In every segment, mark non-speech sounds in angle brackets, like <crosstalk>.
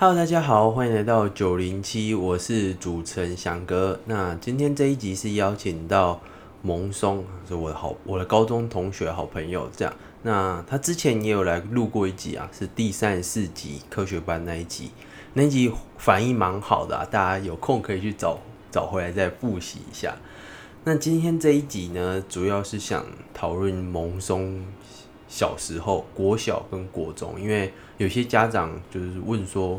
Hello，大家好，欢迎来到九零七，我是主持人翔哥。那今天这一集是邀请到蒙松，是我的好我的高中同学好朋友。这样，那他之前也有来录过一集啊，是第三十四集科学班那一集，那一集反应蛮好的啊，大家有空可以去找找回来再复习一下。那今天这一集呢，主要是想讨论蒙松小时候国小跟国中，因为有些家长就是问说，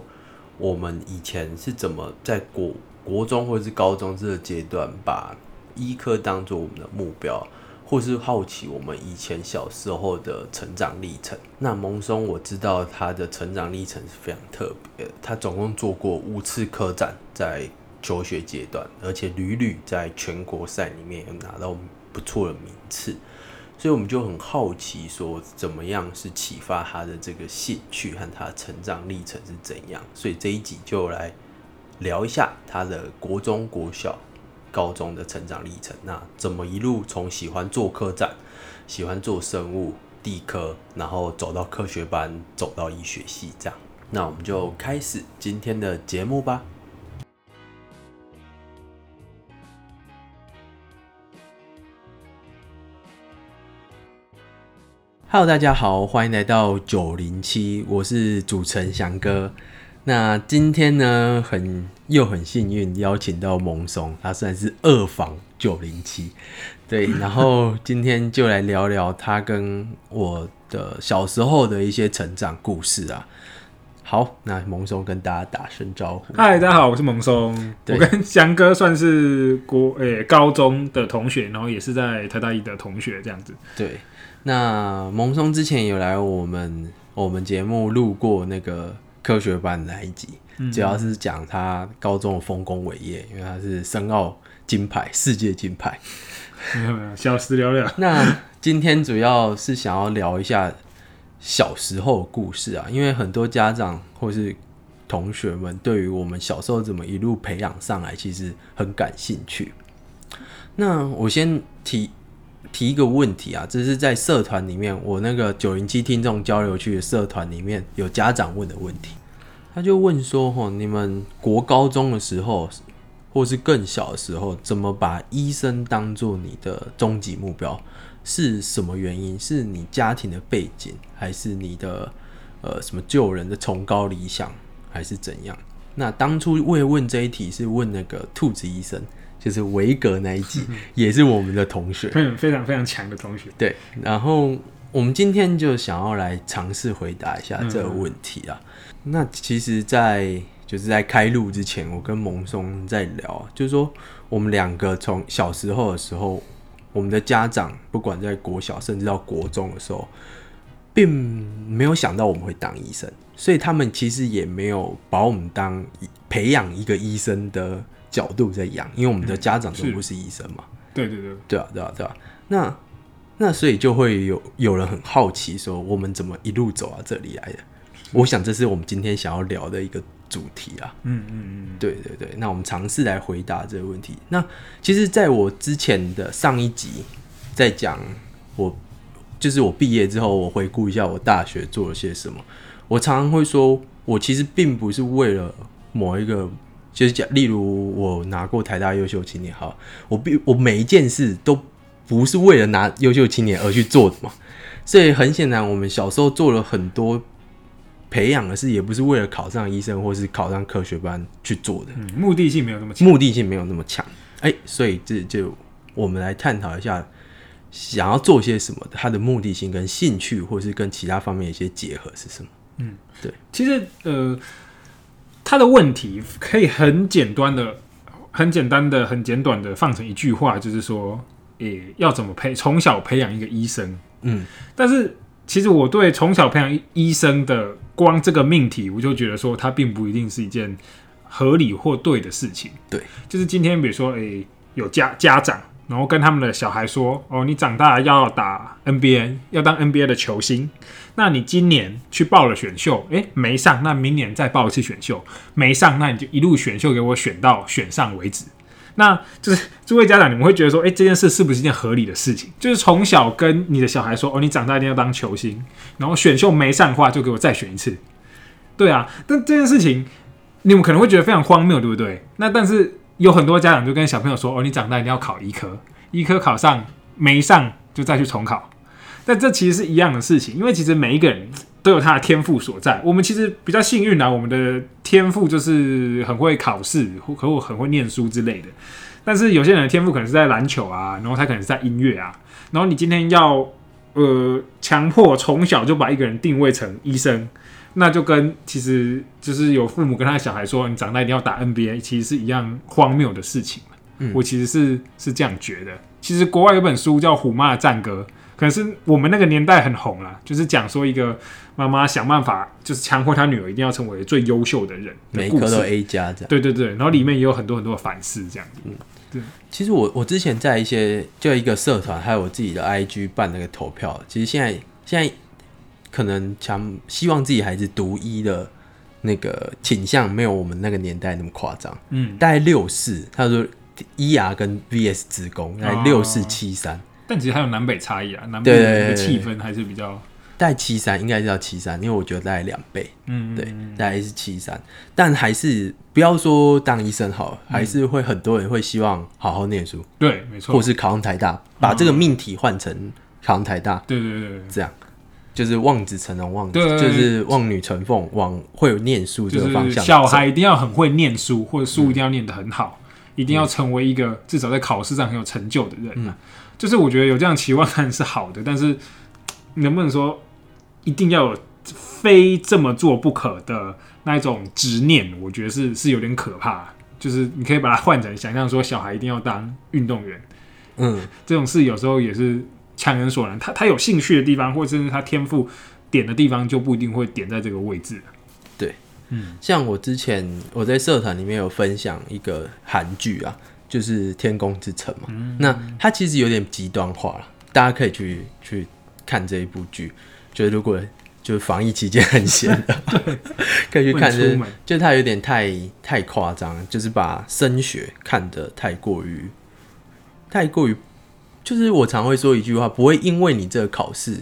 我们以前是怎么在国国中或者是高中这个阶段，把医科当做我们的目标，或是好奇我们以前小时候的成长历程。那蒙松我知道他的成长历程是非常特别，他总共做过五次科展，在求学阶段，而且屡屡在全国赛里面有拿到不错的名次，所以我们就很好奇，说怎么样是启发他的这个兴趣和他的成长历程是怎样？所以这一集就来聊一下他的国中、国小、高中的成长历程。那怎么一路从喜欢做科展、喜欢做生物、地科，然后走到科学班，走到医学系这样？那我们就开始今天的节目吧。Hello，大家好，欢迎来到九零七，我是主持人翔哥。那今天呢，很又很幸运邀请到蒙松，他算是二房九零七，对，<laughs> 然后今天就来聊聊他跟我的小时候的一些成长故事啊。好，那蒙松跟大家打声招呼。嗨，大家好，我是蒙松。我跟翔哥算是国诶、高中的同学，然后也是在台大一的同学这样子。对，那蒙松之前有来我们我们节目录过那个科学班那一集，主要是讲他高中的丰功伟业，因为他是申奥金牌，世界金牌。没有没有，小时聊聊。<laughs> 那今天主要是想要聊一下小时候的故事啊，因为很多家长或是同学们对于我们小时候怎么一路培养上来，其实很感兴趣。那我先提提一个问题啊，这是在社团里面，我那个九零七听众交流区的社团里面有家长问的问题，他就问说：吼，你们国高中的时候，或是更小的时候，怎么把医生当做你的终极目标？是什么原因？是你家庭的背景，还是你的呃什么救人的崇高理想，还是怎样？那当初会问这一题是问那个兔子医生，就是维格那一集，也是我们的同学。非常非常非常强的同学。对，然后我们今天就想要来尝试回答一下这个问题啊。那其实在，就是在开录之前，我跟蒙松在聊，就是说我们两个从小时候的时候，我们的家长不管在国小甚至到国中的时候，并没有想到我们会当医生，所以他们其实也没有把我们当培养一个医生的角度在养，因为我们的家长都不是医生嘛。对对对，对啊，对啊，对啊。那那所以就会有有人很好奇说，我们怎么一路走到这里来的？我想这是我们今天想要聊的一个主题啊。嗯嗯嗯，对对对，那我们尝试来回答这个问题。那其实，在我之前的上一集在讲我，就是我毕业之后，我回顾一下我大学做了些什么。我常常会说，我其实并不是为了某一个，就是讲，例如我拿过台大优秀青年，好，我必我每一件事都不是为了拿优秀青年而去做的嘛。所以很显然，我们小时候做了很多培养的事，也不是为了考上医生或是考上科学班去做的。嗯，目的性没有那么强。目的性没有那么强。哎、所以这就我们来探讨一下，想要做些什么，他的目的性跟兴趣，或是跟其他方面的一些结合是什么？嗯，对其实呃，他的问题可以很简单的、很简单的、很简短的放成一句话，就是说，诶、要怎么培从小培养一个医生？嗯，但是其实我对从小培养医医生的光这个命题，我就觉得说，它并不一定是一件合理或对的事情。对，就是今天比如说，诶、有家家长，然后跟他们的小孩说，哦，你长大要打 NBA，要当 NBA 的球星。那你今年去报了选秀，诶、没上，那明年再报一次选秀，没上，那你就一路选秀给我选到选上为止。那就是诸位家长，你们会觉得说，哎、这件事是不是一件合理的事情？就是从小跟你的小孩说，哦，你长大一定要当球星，然后选秀没上的话，就给我再选一次。对啊，但这件事情你们可能会觉得非常荒谬，对不对？那但是有很多家长就跟小朋友说：“哦，你长大一定要考医科，医科考上没上就再去重考。”但这其实是一样的事情，因为其实每一个人都有他的天赋所在。我们其实比较幸运啊，我们的天赋就是很会考试，或或很会念书之类的。但是有些人的天赋可能是在篮球啊，然后他可能是在音乐啊。然后你今天要呃强迫从小就把一个人定位成医生，那就跟其实就是有父母跟他的小孩说你长大一定要打 NBA，其实是一样荒谬的事情。嗯我其实是是这样觉得。其实国外有本书叫《虎妈的战歌》，可能是我们那个年代很红啦，就是讲说一个妈妈想办法就是强迫她女儿一定要成为最优秀的人的每一科都。A 加这样。对对对，然后里面也有很多很多的反思，这样子。其实我我之前在一些就一个社团，还有我自己的 IG 办那个投票，其实现在现在可能强希望自己孩子读医的那个倾向没有我们那个年代那么夸张，嗯，大概六四，他说医牙跟 VS 职工大概哦六四七三，但其实还有南北差异啊，南北对的气氛还是比较，大概七三应该是要七三，因为我觉得大概两倍，嗯，对，大概是七三，但还是不要说当医生好了，还是会很多人会希望好好念书，对，没错，或是考上台大，把这个命题换成考上台大。对对对对，这样，就是望子成龙，望子就是望女成凤，往会有念书这就是个方向。小孩一定要很会念书，或者书一定要念得很好，一定要成为一个至少在考试上很有成就的人啊。就是我觉得有这样期望是好的，但是 <tsk> 能不能说一定要有非这么做不可的那一种执念？我觉得是是有点可怕。就是你可以把它换成想象说，小孩一定要当运动员，嗯，这种事有时候也是强人所难。他他有兴趣的地方，或者是他天赋点的地方，就不一定会点在这个位置。对，嗯像我之前我在社团里面有分享一个韩剧啊，就是《天宫之城》嘛。嗯那它其实有点极端化了，大家可以去去看这一部剧。就是如果就是防疫期间很闲的，<laughs> 可以去看。就是就是它有点太太夸张，就是把升学看得太过于太过于，就是我常会说一句话，不会因为你这个考试，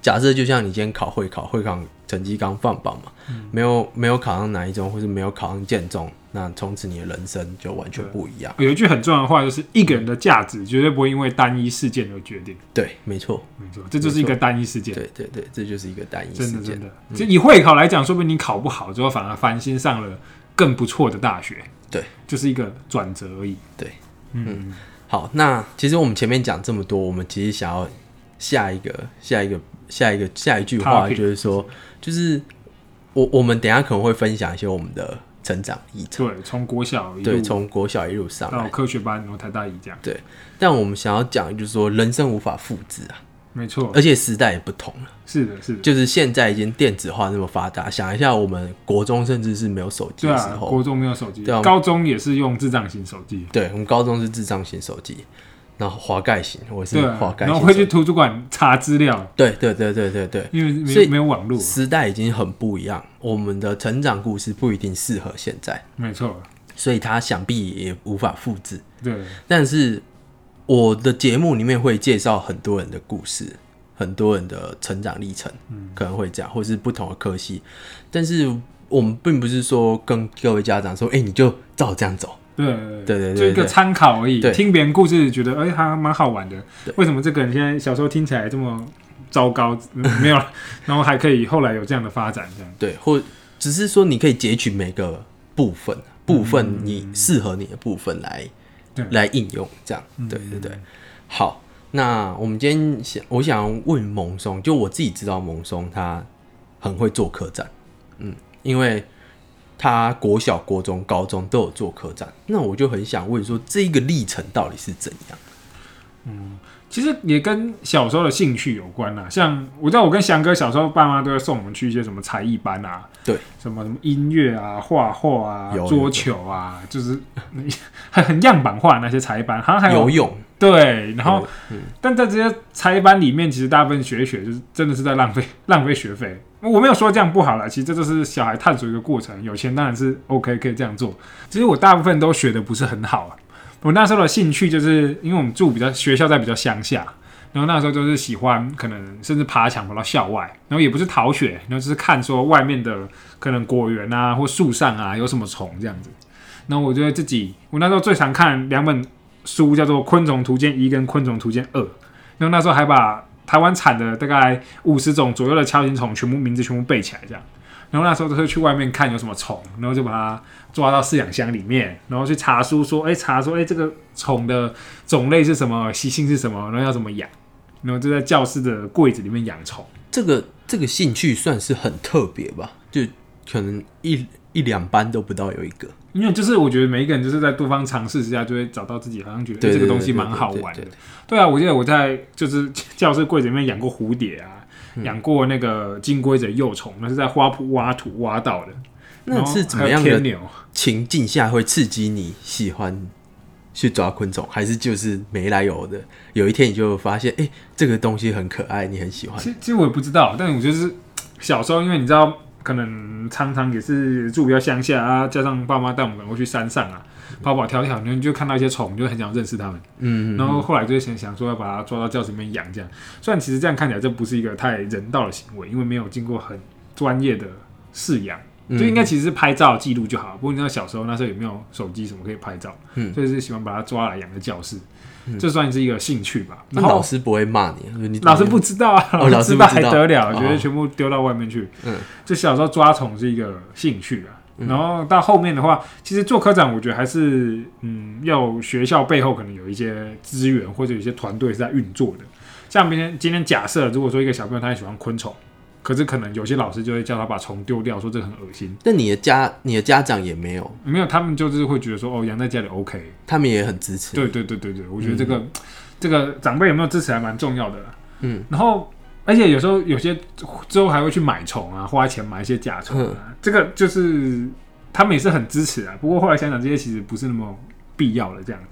假设就像你今天考会考，会考成绩刚放榜嘛，没有没有考上哪一中，或是没有考上建中，那从此你的人生就完全不一样。有一句很重要的话，就是一个人的价值绝对不会因为单一事件而决定。对，没错，没错，这就是一个单一事件，对对对，这就是一个单一事件真的真。的。就以会考来讲，说不定你考不好之后，反而翻新上了更不错的大学。对，就是一个转折而已。对，嗯，好，那其实我们前面讲这么多，我们其实想要下一个、下一个、下一个、下一句话，就是说，就是我我们等下可能会分享一些我们的成长历程，对，从国小一对，从国小一路上到来。科学班，然后台大一这样，但我们想要讲，就是说人生无法复制啊，没错。而，且时代也不同了，是的，是的，就是现在已经电子化那么发达，想一下我们国中甚至是没有手机的时候，国中没有手机。对啊，高中也是用智障型手机，对，我们高中是智障型手机，然后滑盖型，我是滑，盖然后会去。图书馆查资料，对对对对对对，因为没所以有没有网络，时代已经很不一样，我们的成长故事不一定适合现在，没错，所以它想必也无法复制。对，但是我的节目里面会介绍很多人的故事，很多人的成长历程，嗯可能会这样，或是不同的科系。但是我们并不是说跟各位家长说，哎、你就照这样走。对对对对就一个对参考而已。对听别人故事，觉得哎，还蛮好玩的对。为什么这个人现在小时候听起来这么糟糕？嗯 <laughs> 没有了，然后还可以后来有这样的发展，这样对，或只是说你可以截取每个部分，部分你适合你的部分来、来应用，这样，嗯对对对。好，那我们今天想，我想问蒙松，就我自己知道蒙松他很会做客栈，嗯，因为他国小、国中、高中都有做客栈，那我就很想问说，这个历程到底是怎样？嗯其实也跟小时候的兴趣有关啦。像我知道，我跟翔哥小时候，爸妈都会送我们去一些什么才艺班啊，对，什么什么音乐啊、画画啊、桌球啊，就是 <laughs> 很很样板化那些才艺班，好像还有游泳，对，然后嗯但在这些才艺班里面，其实大部分学一学，就是真的是在浪费 <laughs> 浪费学费。我没有说这样不好啦，其实这就是小孩探索一个过程。有钱当然是 OK，可以这样做。其实我大部分都学的不是很好啊。我那时候的兴趣就是因为我们住比较学校在比较乡下，然后那时候就是喜欢，可能甚至爬墙跑到校外，然后也不是逃学，然后就是看说外面的可能果园啊或树上啊有什么虫这样子。然后我觉得自己，我那时候最常看两本书，叫做《昆虫图鉴一》跟《昆虫图鉴二》，然后那时候还把台湾产的大概五十种左右的锹形虫全部名字全部背起来这样。然后那时候都是去外面看有什么虫，然后就把它抓到饲养箱里面，然后去查书说，哎，查说，哎，这个虫的种类是什么，习性是什么，然后要怎么养，然后就在教室的柜子里面养虫。这个这个兴趣算是很特别吧？就可能一一两班都不到有一个。因为就是我觉得每一个人就是在多方尝试之下，就会找到自己好像觉得对这个东西蛮好玩的对。啊，我记得我在就是教室柜子里面养过蝴蝶啊，嗯养过那个金龟子幼虫，那是在花圃挖土挖到的。那是怎么样的？情境下会刺激你喜欢去抓昆虫，还是就是没来由的？有一天你就发现，哎、这个东西很可爱，你很喜欢。其实其实我也不知道，但我就是小时候，因为你知道，可能常常也是住比较乡下啊，加上爸妈带我们可能会去山上啊，跑跑跳跳，你就看到一些虫，你就很想认识它们。嗯，然后后来就想想说要把它抓到教室里面养，这样。虽然其实这样看起来这不是一个太人道的行为，因为没有经过很专业的饲养，就应该其实是拍照记录就好。不过你知道小时候那时候也没有手机什么可以拍照，嗯所以是喜欢把它抓来养在教室，这算是一个兴趣吧。那老师不会骂你，你老师不知道啊，哦老师 <laughs> 知道还得了，哦觉得全部丢到外面去。嗯，就小时候抓虫是一个兴趣啊。然后到后面的话，其实做科长，我觉得还是嗯，要学校背后可能有一些资源或者有一些团队是在运作的。像今天今天假设，如果说一个小朋友他很喜欢昆虫，可是可能有些老师就会叫他把虫丢掉，说这个很恶心。那你的家你的家长也没有，没有，他们就是会觉得说哦，养在家里 OK。他们也很支持。对对对对对，我觉得这个、这个长辈有没有支持还蛮重要的啦。嗯，然后而且有时候有些之后还会去买虫啊，花钱买一些甲虫啊，这个就是他们也是很支持啊。不过后来想想，这些其实不是那么必要的这样。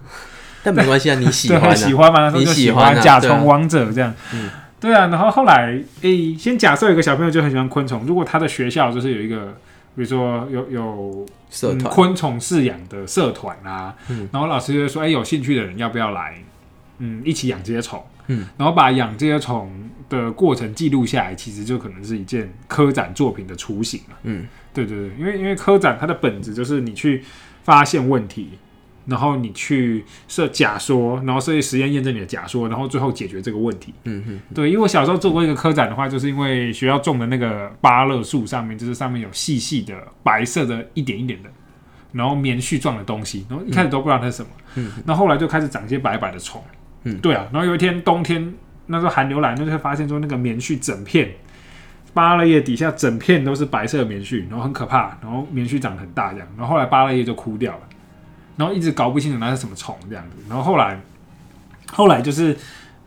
但没关系啊，你喜，<laughs> 欢、啊，喜欢嘛，你就喜喜欢啊甲虫王者这样。嗯。对啊，然后后来诶、先假设有个小朋友就很喜欢昆虫，如果他的学校就是有一个，比如说有有嗯、社团、昆虫饲养的社团啊，嗯。然后老师就会说，哎、有兴趣的人要不要来，嗯，一起养这些虫，嗯，然后把养这些虫的过程记录下来，其实就可能是一件科展作品的雏形了。嗯，对对对，因为因为科展它的本质就是你去发现问题。然后你去设假说，然后设计实验验证你的假说，然后最后解决这个问题。嗯嗯对，因为我小时候做过一个科展的话，就是因为学校种的那个芭乐树上面，就是上面有细细的白色的一点一点的，然后棉絮状的东西，然后一开始都不知道它是什么，嗯，那后后来就开始长一些白白的虫，嗯对啊，然后有一天冬天那时候寒流来，那就会发现说那个棉絮整片芭乐叶底下整片都是白色的棉絮，然后很可怕，然后棉絮长得很大这样，然后后来芭乐叶就枯掉了，然后一直搞不清楚那是什么虫这样子，然后后来后来就是。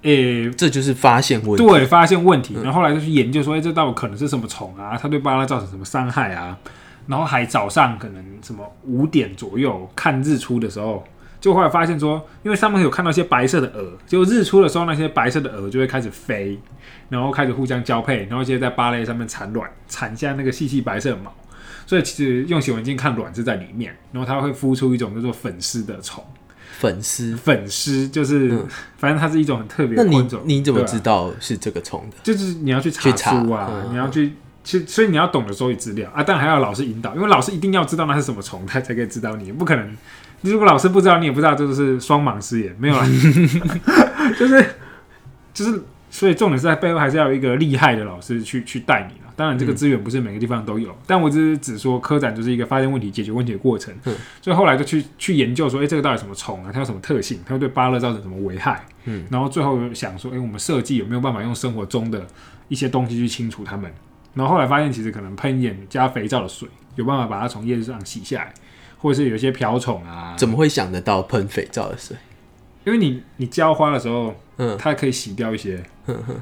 诶、这就是发现问题。对，发现问题，然后后来就去研究说，哎、这到底可能是什么虫啊？它对芭乐造成什么伤害啊？然后还早上可能什么五点左右看日出的时候，就后来发现说，因为上面有看到一些白色的蛾，就日出的时候，那些白色的蛾就会开始飞，然后开始互相交配，然后接着在芭蕾上面产卵，产下那个细细白色的毛。所以其实用显微镜看卵是在里面，然后它会孵出一种叫做粉丝的虫。粉丝，粉丝就是，嗯反正它是一种很特别的昆虫。对啊你怎么知道是这个虫的？就是你要去查书啊，嗯你要去，其实所以你要懂得收集资料啊，但还要老师引导，因为老师一定要知道那是什么虫，他才可以指导你，不可能。如果老师不知道，你也不知道，这就是双盲失言，没有啦，<laughs> 就是就是，所以重点是在背后还是要有一个厉害的老师去去带你了。当然，这个资源不是每个地方都有，但我只是只说科展就是一个发现问题、解决问题的过程。嗯所以后来就去去研究说，哎、这个到底什么虫啊？它有什么特性？它会对芭乐造成什么危害？嗯，然后最后想说，哎、我们设计有没有办法用生活中的一些东西去清除它们？然后后来发现，其实可能喷眼加肥皂的水有办法把它从叶子上洗下来，或者是有一些瓢虫啊，怎么会想得到喷肥皂的水？因为你你浇花的时候，嗯它可以洗掉一些，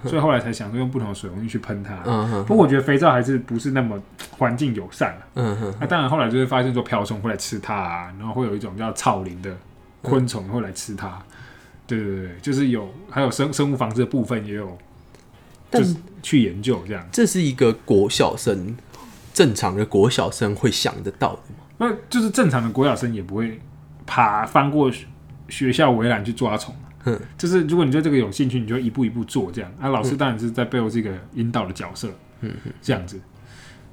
所以后来才想说用不同的水容易去喷它。嗯哼不过我觉得肥皂还是不是那么环境友善啊。嗯哼，那、当然后来就会发现说瓢虫会来吃它啊，然后会有一种叫草蛉的昆虫会来吃它。对对对，就是有还有生生物防治的部分也有，但就是去研究这样。这是一个国小生正常的国小生会想得到的吗？那就是正常的国小生也不会爬翻过学学校围栏去抓虫啊嗯，就是如果你对这个有兴趣，你就一步一步做这样。啊，老师当然是在背后是一个引导的角色，嗯这样子。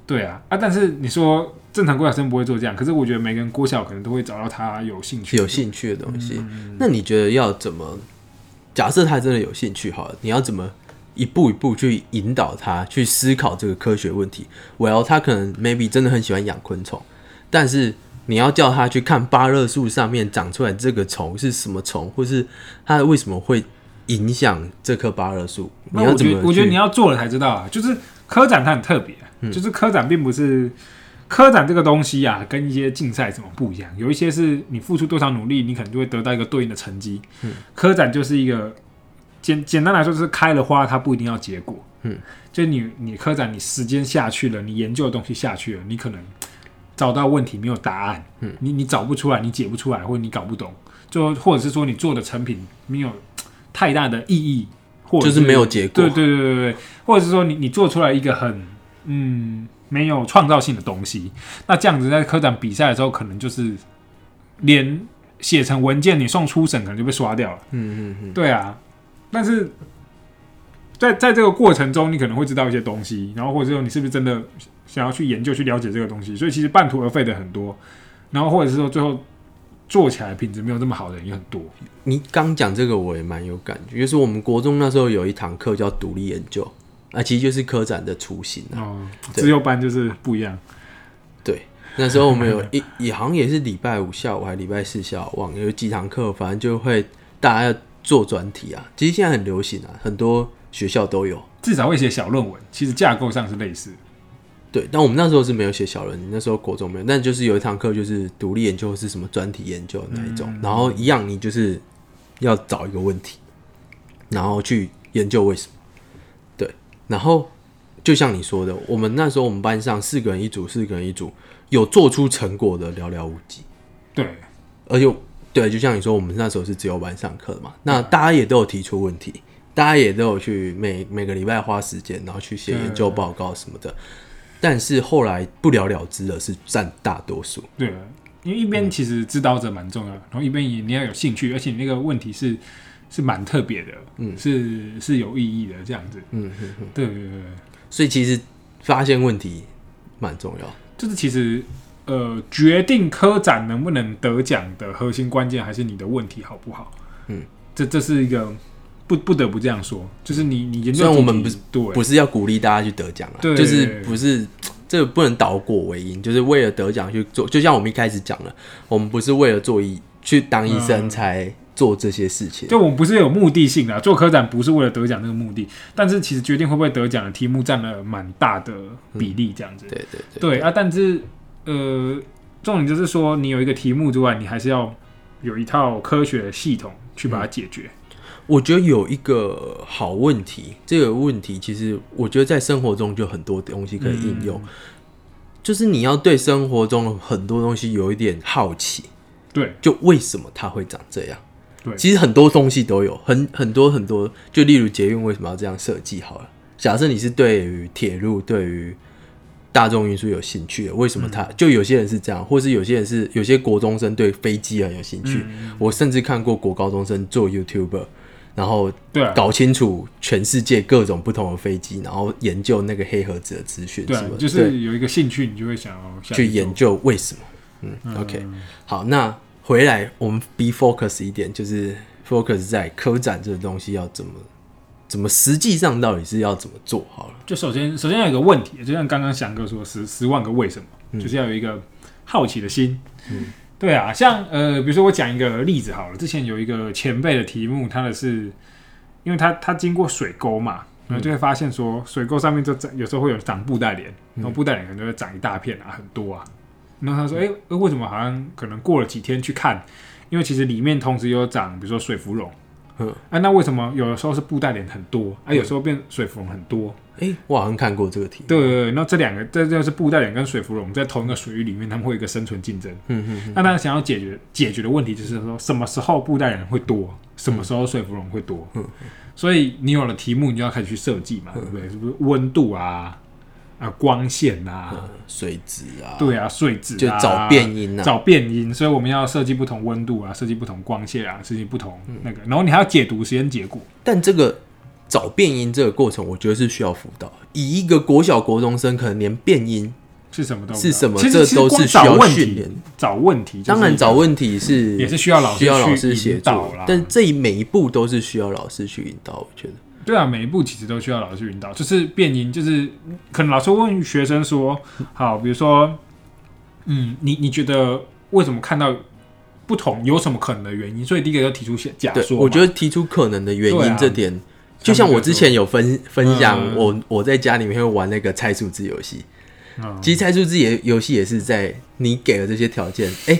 对啊，啊，但是你说正常郭小生不会做这样，可是我觉得每个人郭小可能都会找到他有兴趣、有兴趣的东西。嗯那你觉得要怎么？假设他真的有兴趣，好了，你要怎么一步一步去引导他去思考这个科学问题？Well，他可能 maybe 真的很喜欢养昆虫，但是你要叫他去看芭乐树上面长出来这个虫是什么虫，或是它为什么会影响这棵芭乐树？你那我觉得，要怎么？我觉得你要做了才知道啊。就是科展它很特别，嗯就是科展并不是科展这个东西啊，跟一些竞赛什么不一样。有一些是你付出多少努力，你可能就会得到一个对应的成绩。嗯科展就是一个简简单来说，就是开了花，它不一定要结果。嗯，就你你科展，你时间下去了，你研究的东西下去了，你可能找到问题没有答案，嗯，你你找不出来，你解不出来，或者你搞不懂，就或者是说你做的成品没有太大的意义，或者就是没有结果。对对对对对，或者是说你你做出来一个很嗯没有创造性的东西，那这样子在科展比赛的时候，可能就是连写成文件你送初审可能就被刷掉了。嗯嗯嗯，对啊，但是在在这个过程中，你可能会知道一些东西，然后或者说你是不是真的想要去研究、去了解这个东西，所以其实半途而废的很多，然后或者是说最后做起来品质没有这么好的人也很多。你刚讲这个我也蛮有感觉，就是我们国中那时候有一堂课叫独立研究，啊，其实就是科展的雏形啊。哦，自由班就是不一样。对，那时候我们有 <laughs> 一也好像也是礼拜五下午还礼拜四下午，忘了有几堂课，反正就会大家要做专题啊。其实现在很流行啊，很多学校都有。至少会写小论文，其实架构上是类似的。对，但我们那时候是没有写小论文，那时候国中没有，但就是有一堂课就是独立研究是什么专题研究的那一种，然后一样你就是要找一个问题，然后去研究为什么。对，然后就像你说的，我们那时候我们班上四个人一组，四个人一组，有做出成果的寥寥无几。对，而且对，就像你说，我们那时候是自由班上课嘛，那大家也都有提出问题，大家也都有去每每个礼拜花时间，然后去写研究报告什么的。但是后来不了了之的是占大多数。对，因为一边其实指导者蛮重要的，然后一边也你要有兴趣，而且你那个问题是是蛮特别的，嗯是是有意义的这样子。嗯哼哼，对对对对，所以其实发现问题蛮重要。就是其实呃，决定科展能不能得奖的核心关键还是你的问题好不好。嗯，这这是一个不不得不这样说，就是你你研究虽然我们不是对不是要鼓励大家去得奖啊，对就是不是这个不能倒果为因，就是为了得奖去做。就像我们一开始讲了，我们不是为了做医去当医生嗯才做这些事情。就我们不是有目的性的，做科展不是为了得奖这个目的，但是其实决定会不会得奖的题目占了蛮大的比例，这样子。对对对对啊，但是呃，重点就是说，你有一个题目之外，你还是要有一套科学系统去把它解决。我觉得有一个好问题，这个问题其实我觉得在生活中就很多东西可以应用，嗯就是你要对生活中的很多东西有一点好奇，对就为什么它会长这样？对其实很多东西都有，很很多很多，就例如捷运为什么要这样设计？好了，假设你是对于铁路、对于大众运输有兴趣的，为什么他、就有些人是这样，或是有些人是有些国中生对飞机很有兴趣。嗯我甚至看过国高中生做 YouTuber，然后搞清楚全世界各种不同的飞机，然后研究那个黑盒子的资讯对啊就是有一个兴趣，你就会想要去研究为什么。嗯 o k 好，那回来我们 be focus 一点，就是 focus 在科展这个东西要怎么怎么实际上到底是要怎么做好了。就首先首先要有一个问题，就像刚刚翔哥说十十万个为什么，嗯就是要有一个好奇的心。对啊，像呃，比如说我讲一个例子好了，之前有一个前辈的题目，他的是，因为他他经过水沟嘛，然后就会发现说，水沟上面就长有时候会有长布袋莲，然后布袋莲可能就会长一大片啊，很多啊。然后他说，哎、欸为什么好像可能过了几天去看，因为其实里面同时有长，比如说水芙蓉，嗯啊，那为什么有的时候是布袋脸很多，啊，有时候变水芙蓉很多？哎、我好像看过这个题目。对对对，那这两个，这就是布袋脸跟水芙蓉在同一个水域里面，他们会有一个生存竞争。嗯嗯嗯，那他想要解决解决的问题就是说，什么时候布袋脸会多，什么时候水芙蓉会多。嗯所以你有了题目，你就要开始去设计嘛，对不对？是不是温度啊？啊光线啊，水质啊，对啊，水质、啊，就找变音啊，找变音，所以我们要设计不同温度啊，设计不同光线啊，设计不同嗯那个，然后你还要解读实验结果。但这个找变音这个过程，我觉得是需要辅导。以一个国小国中生，可能连变音是什么是什么，这都是需要找问题训练。找问题，当然找问题是也是需要老师需要老师协引导啦，助但这一每一步都是需要老师去引导。我觉得，对啊，每一步其实都需要老师引导，就是变音，就是可能老师问学生说，好，比如说，嗯，你你觉得为什么看到不同有什么可能的原因？所以第一个要提出假对说，我觉得提出可能的原因这点，就像我之前有分分享，嗯我我在家里面会玩那个猜数字游戏。嗯其实猜数字也游戏也是在你给了这些条件，哎、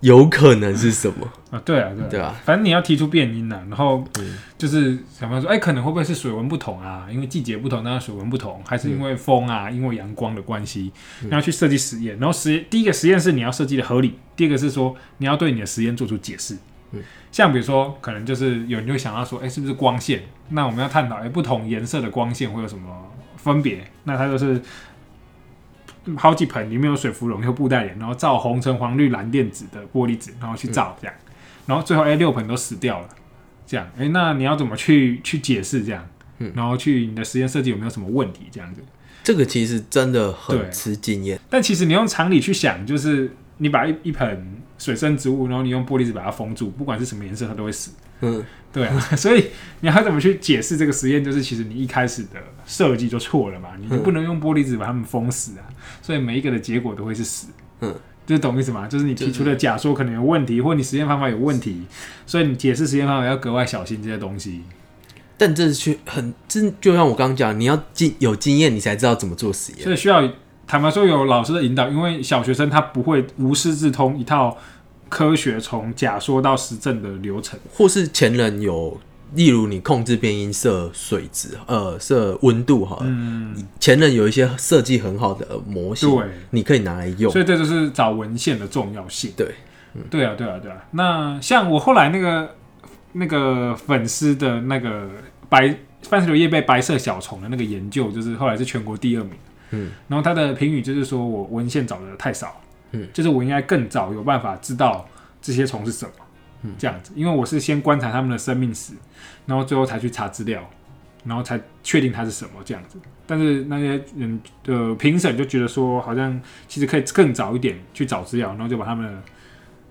有可能是什么？啊，对啊，对啊，对啊反正你要提出变音呐、然后嗯就是想法说，哎、可能会不会是水温不同啊？因为季节不同，当然水温不同，还是因为风啊，因为阳光的关系，嗯然后去设计实验。然后实验第一个实验是你要设计的合理，第二个是说你要对你的实验做出解释。嗯像比如说，可能就是有人就想到说，哎、是不是光线？那我们要探讨，哎、不同颜色的光线会有什么分别？那它就是好几盆里面有水芙蓉，有布袋莲，然后照红橙黄绿蓝靛紫的玻璃纸，然后去照这样，然后最后哎、六盆都死掉了，这样哎、那你要怎么去去解释这样？嗯然后去你的实验设计有没有什么问题这样子？这个其实真的很对吃经验。但其实你用常理去想，就是你把一一盆水生植物，然后你用玻璃纸把它封住，不管是什么颜色，它都会死。嗯，对啊，<laughs> 所以你要怎么去解释这个实验？就是其实你一开始的设计就错了嘛，你就不能用玻璃纸把它们封死啊，所以每一个的结果都会是死。嗯，就是懂意思吗？就是你提出的假说可能有问题，或你实验方法有问题，所以你解释实验方法要格外小心这些东西。但这是去很，真就像我刚刚讲，你要经有经验，你才知道怎么做实验。所以需要坦白说有老师的引导，因为小学生他不会无师自通一套科学从假说到实证的流程。或是前人有，例如你控制变音设水质，呃，设温度好了，嗯，前人有一些设计很好的模型，对，你可以拿来用所。以这就是找文献的重要性。对，对啊，对啊，对啊。那像我后来那个那个粉丝的那个白番石榴叶被白色小虫的那个研究，就是后来是全国第二名。嗯，然后他的评语就是说我文献找的太少，嗯，就是我应该更早有办法知道这些虫是什么，嗯，这样子，因为我是先观察他们的生命史，然后最后才去查资料，然后才确定它是什么这样子。但是那些人的评审就觉得说，好像其实可以更早一点去找资料，然后就把他们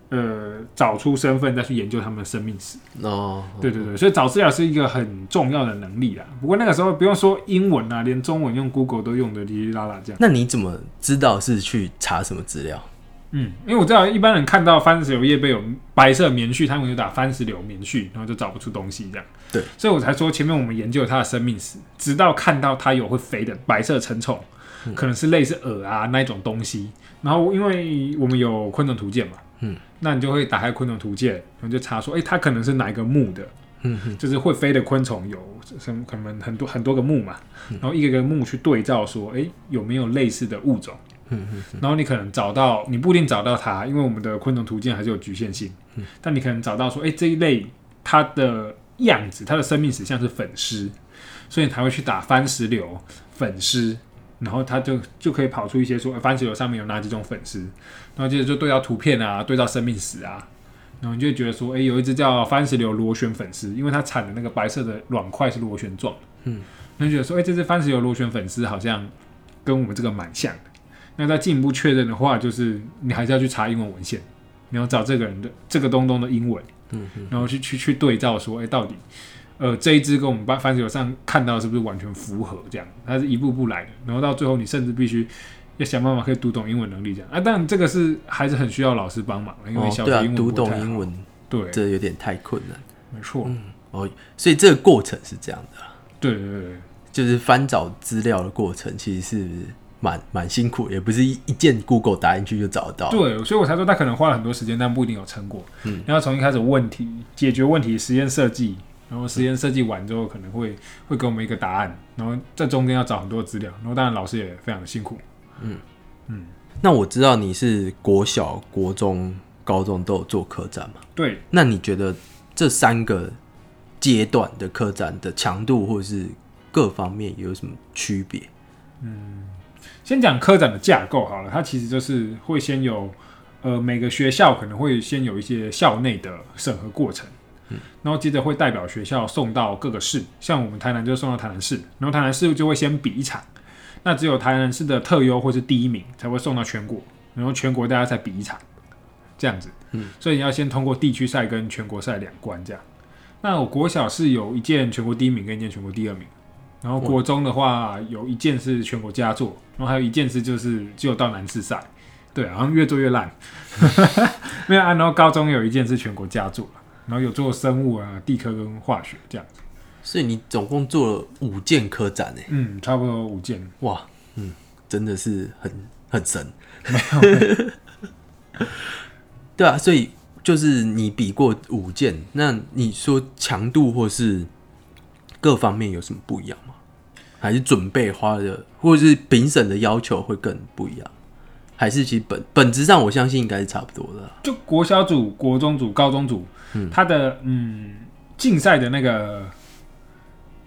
呃找出身份，再去研究他们的生命史。哦，对对对，所以找资料是一个很重要的能力啦。不过那个时候不用说英文啊，连中文用 Google 都用的哩哩啦啦这样。那你怎么知道是去查什么资料？嗯，因为我知道一般人看到番石榴叶被有白色棉絮，他们就打番石榴棉絮，然后就找不出东西这样。对，所以我才说前面我们研究它的生命史，直到看到它有会飞的白色成虫，可能是类似蛾啊那一种东西。然后因为我们有昆虫图鉴嘛，嗯，那你就会打开昆虫图鉴，然后就查说，哎、它可能是哪一个目的。嗯哼，就是会飞的昆虫有什么可能很多很多个目嘛，然后一个一个目去对照说，哎、有没有类似的物种？然后你可能找到，你不一定找到它，因为我们的昆虫图鉴还是有局限性。但你可能找到说，哎、这一类它的样子，它的生命史像是粉虱，所以你才会去打番石榴粉虱，然后它就就可以跑出一些说，呃番石榴上面有哪几种粉虱，然后接着就对照图片啊，对照生命史啊。然后你就会觉得说，哎、有一只叫番石榴螺旋粉丝，因为它产的那个白色的卵块是螺旋状的，嗯，那就觉得说，哎、这只番石榴螺旋粉丝好像跟我们这个蛮像的。那再进一步确认的话，就是你还是要去查英文文献，你要找这个人的这个东东的英文，嗯嗯，然后去去去对照说，哎、到底呃这一只跟我们班番石榴上看到是不是完全符合？这样，它是一步步来的，然后到最后你甚至必须要想办法可以读懂英文能力这样啊。但这个是还是很需要老师帮忙的，因为小学英，文读懂英文对，这有点太困难没错，嗯哦，所以这个过程是这样的，对对对对。就是翻找资料的过程，其实是蛮蛮辛苦，也不是一一键 Google 打进去就找得到。对，所以我才说他可能花了很多时间，但不一定有成果。嗯，然后从一开始问题解决问题，实验设计，然后实验设计完之后可能会会给我们一个答案，然后在中间要找很多资料，然后当然老师也非常的辛苦。嗯嗯那我知道你是国小、国中、高中都有做科展嘛？对，那你觉得这三个阶段的客栈的强度或者是各方面有什么区别？先讲科展的架构好了，它其实就是会先有呃每个学校可能会先有一些校内的审核过程，然后接着会代表学校送到各个市，像我们台南就送到台南市，然后台南市就会先比一场，那只有台南市的特优或是第一名才会送到全国，然后全国大家再比一场，这样子，嗯，所以你要先通过地区赛跟全国赛两关这样。那我国小是有一件全国第一名跟一件全国第二名，然后国中的话有一件是全国佳作，然后还有一件是就是只有到南市赛，对，好像越做越烂，<laughs> 没有啊。然后高中有一件是全国佳作，然后有做生物啊、地科跟化学这样，所以你总共做了五件科展诶，嗯，差不多五件。哇，嗯，真的是很很神。<laughs> 对啊，所以就是你比过五件，那你说强度或是各方面有什么不一样吗？还是准备花的，或者是评审的要求会更不一样？还是其实本本质上，我相信应该是差不多的。就国小组、国中组、高中组，它的嗯竞赛的那个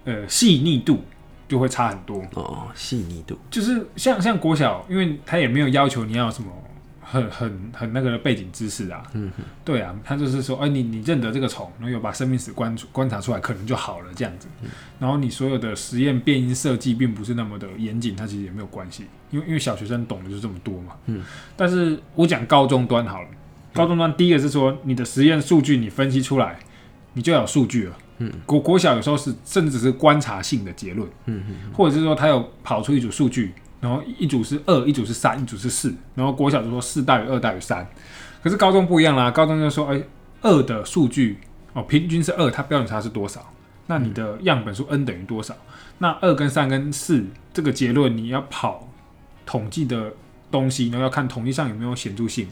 呃细腻度就会差很多。哦，细腻度，就是像像国小，因为他也没有要求你要什么很很很那个的背景知识啊，嗯哼，对啊，他就是说，哎、你你认得这个虫，然后有把生命史观观察出来，可能就好了这样子。然后你所有的实验变音设计并不是那么的严谨，它其实也没有关系，因为因为小学生懂的就这么多嘛。嗯，但是我讲高中端好了，高中端第一个是说你的实验数据你分析出来，你就要有数据了。嗯，国国小有时候是甚至只是观察性的结论。嗯嗯，或者是说他有跑出一组数据，然后一组是二，一组是三，一组是四，然后国小就说四大于二大于三，可是高中不一样啦，高中就说哎二的数据哦平均是二，它标准差是多少？那你的样本数 n 等于多少？那二跟三跟四这个结论你要跑统计的东西，然后要看统计上有没有显著性。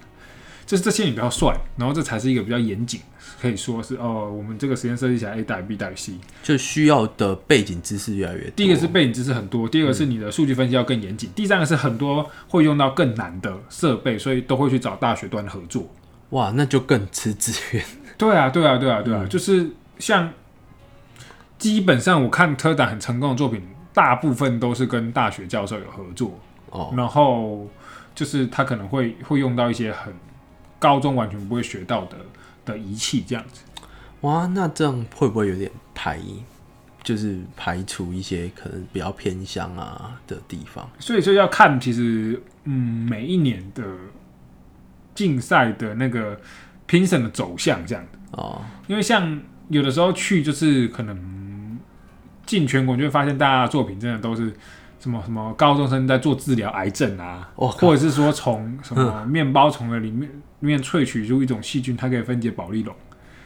就是这些你比较帅，然后这才是一个比较严谨，可以说是哦，我们这个实验设计起来 A 大于 B 大于 C，就需要的背景知识越来越多。第一个是背景知识很多，第二个是你的数据分析要更严谨，第三个是很多会用到更难的设备，所以都会去找大学端合作。哇，那就更吃资源。<laughs> 对啊，对啊，对啊，对啊，就是像基本上我看特展很成功的作品，大部分都是跟大学教授有合作，哦，然后就是他可能会会用到一些很高中完全不会学到的的仪器这样子。哇，那这样会不会有点排，就是排除一些可能比较偏乡啊的地方？所以说要看，其实嗯，每一年的竞赛的那个评审的走向这样的，哦，因为像有的时候去就是可能进全国，就会发现大家的作品真的都是什么什么高中生在做治疗癌症啊，我或者是说从什么面包虫的里面里面萃取出一种细菌，它可以分解保利龙。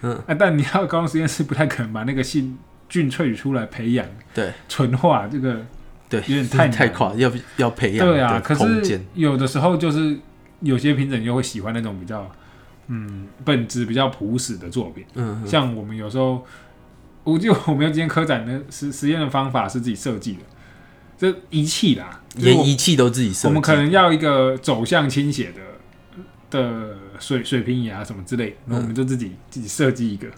嗯。啊，但你要高中实验室不太可能把那个细菌萃取出来培养对。纯化，这个对，有点太太夸，要要培养对啊，可是。有的时候就是有些评审又会喜欢那种比较嗯本质比较朴实的作品，嗯，嗯。像我们有时候，我记得我们有今天科展的实实验的方法是自己设计的，这仪器啦，连仪器都自己设计，我们可能要一个走向倾斜的的水水平仪啊什么之类的，然后我们就自己、自己设计一个，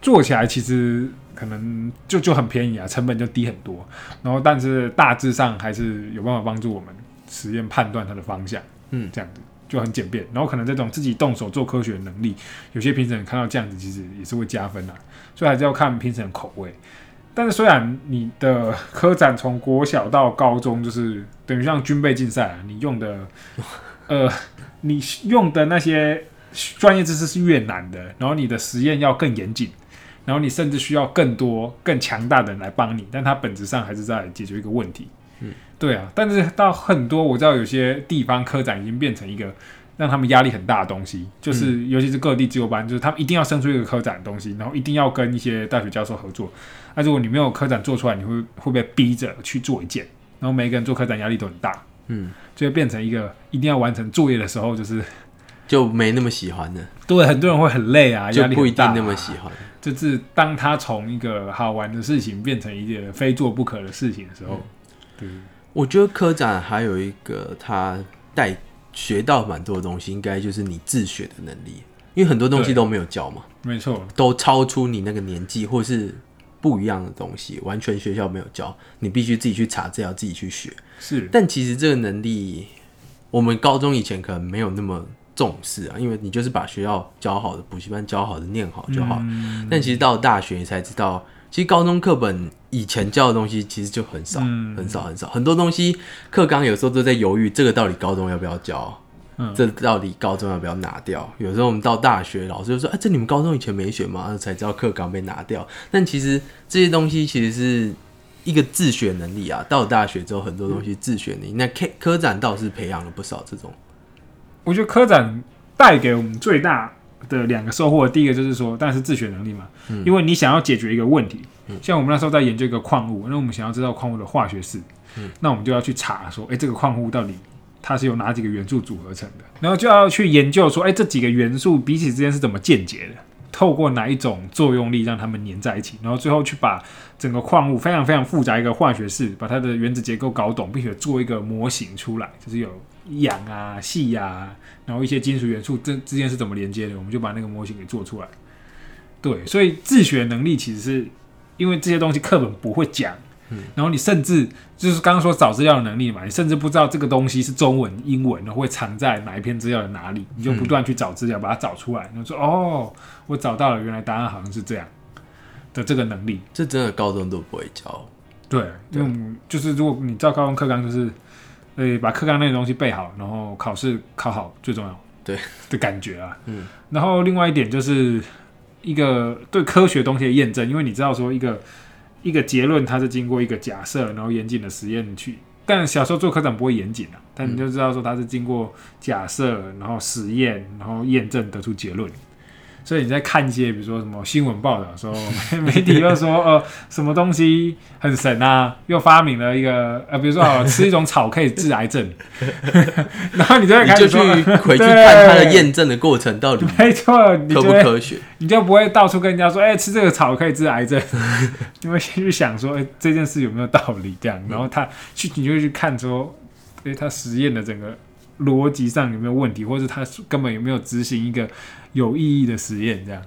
做起来其实可能就就很便宜啊，成本就低很多，然后但是大致上还是有办法帮助我们实验判断它的方向，嗯。这样子就很简便。然后可能这种自己动手做科学的能力，有些评审看到这样子，其实也是会加分的、所以还是要看评审的口味。但是虽然你的科展从国小到高中，就是等于像军备竞赛啊，你用的 <laughs> 呃，你用的那些专业知识是越难的，然后你的实验要更严谨，然后你甚至需要更多更强大的人来帮你，但它本质上还是在解决一个问题。嗯，对啊，但是到很多我知道有些地方科展已经变成一个让他们压力很大的东西，就是尤其是各地自由班，就是他们一定要生出一个科展的东西，然后一定要跟一些大学教授合作。那如果你没有科展做出来，你会会被逼着去做一件，然后每个人做科展压力都很大，嗯，就会变成一个一定要完成作业的时候，就是就没那么喜欢的，对很多人会很累啊，就压力啊。不一定那么喜欢。就是当他从一个好玩的事情变成一件非做不可的事情的时候，对，我觉得科展还有一个他带学到蛮多的东西，应该就是你自学的能力，因为很多东西都没有教嘛，没错，都超出你那个年纪或是不一样的东西，完全学校没有教，你必须自己去查资料，自己去学。是，但其实这个能力，我们高中以前可能没有那么重视啊，因为你就是把学校教好的、补习班教好的念好就好。嗯但其实到了大学，你才知道，其实高中课本以前教的东西其实就很少，嗯很少，很少。很多东西课纲有时候都在犹豫，这个到底高中要不要教？嗯这到底高中要不要拿掉？有时候我们到大学，老师就说：“哎、这你们高中以前没学吗？”才知道课纲被拿掉。但其实这些东西其实是一个自学能力啊。到了大学之后，很多东西自学能力。那科科展倒是培养了不少这种。我觉得科展带给我们最大的两个收获，第一个就是说，当然是自学能力嘛，因为你想要解决一个问题，像我们那时候在研究一个矿物，那我们想要知道矿物的化学式，那我们就要去查说，哎、这个矿物到底它是由哪几个元素组合成的，然后就要去研究说，哎、这几个元素彼此之间是怎么间接的。透过哪一种作用力让它们粘在一起，然后最后去把整个矿物非常非常复杂一个化学式，把它的原子结构搞懂，并且做一个模型出来，就是有氧啊、硒啊，然后一些金属元素这之间是怎么连接的，我们就把那个模型给做出来。对，所以自学能力其实是因为这些东西课本不会讲，然后你甚至就是刚刚说找资料的能力嘛，你甚至不知道这个东西是中文、英文，然后会藏在哪一篇资料的哪里，你就不断去找资料，把它找出来，然后说哦，我找到了，原来答案好像是这样的这个能力。这真的高中都不会教。对，因为我们就是如果你照高中课纲，就是呃把课纲内的东西背好，然后考试考好最重要。对 <laughs> 的感觉啊，嗯。然后另外一点就是一个对科学东西的验证，因为你知道说一个一个结论它是经过一个假设，然后严谨的实验去。但小时候做科长不会严谨啊，但你就知道说它是经过假设，然后实验，然后验证得出结论。所以你在看一些，比如说什么新闻报道的时候，<laughs> 媒体又说呃什么东西很神啊，又发明了一个呃，比如说哦 <laughs> 吃一种草可以治癌症，<laughs> 然后你就会说，回去看它的验证的过程到底没错，你科就不科学。你就不会到处跟人家说，哎、吃这个草可以治癌症，你会先去想说，哎、这件事有没有道理？这样，然后他去，你就去看说，哎、他实验的整个逻辑上有没有问题，或者他根本有没有执行一个有意义的实验这样。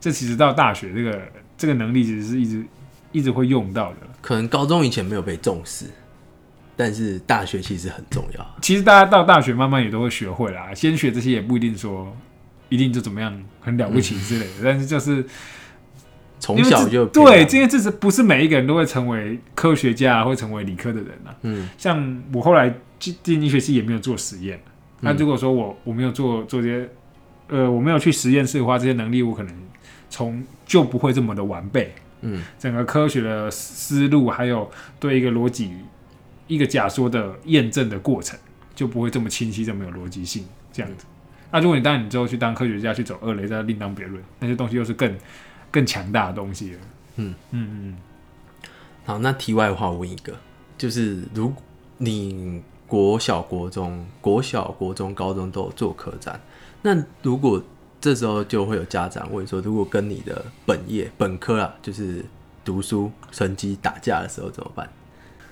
这其实到大学这个这个能力其实是一直一直会用到的。可能高中以前没有被重视，但是大学其实很重要。其实大家到大学慢慢也都会学会啦，先学这些也不一定说一定就怎么样很了不起之类的，但是就是从小就培对养这件事是不是每一个人都会成为科学家，会成为理科的人啊？嗯像我后来进进医学系也没有做实验，那如果说我我没有做做这些，呃，我没有去实验室的话，这些能力我可能从就不会这么的完备。嗯，整个科学的思路，还有对一个逻辑、一个假说的验证的过程，就不会这么清晰，这么有逻辑性这样子。那、如果你当然你之后去当科学家，去走二雷，再另当别论，那些东西又是更更强大的东西了。嗯嗯嗯，好，那题外话问一个，就是如你国小、国中、国小、国中、高中都有做客展，那如果这时候就会有家长问说，如果跟你的本业本科啊，就是读书成绩打架的时候怎么办？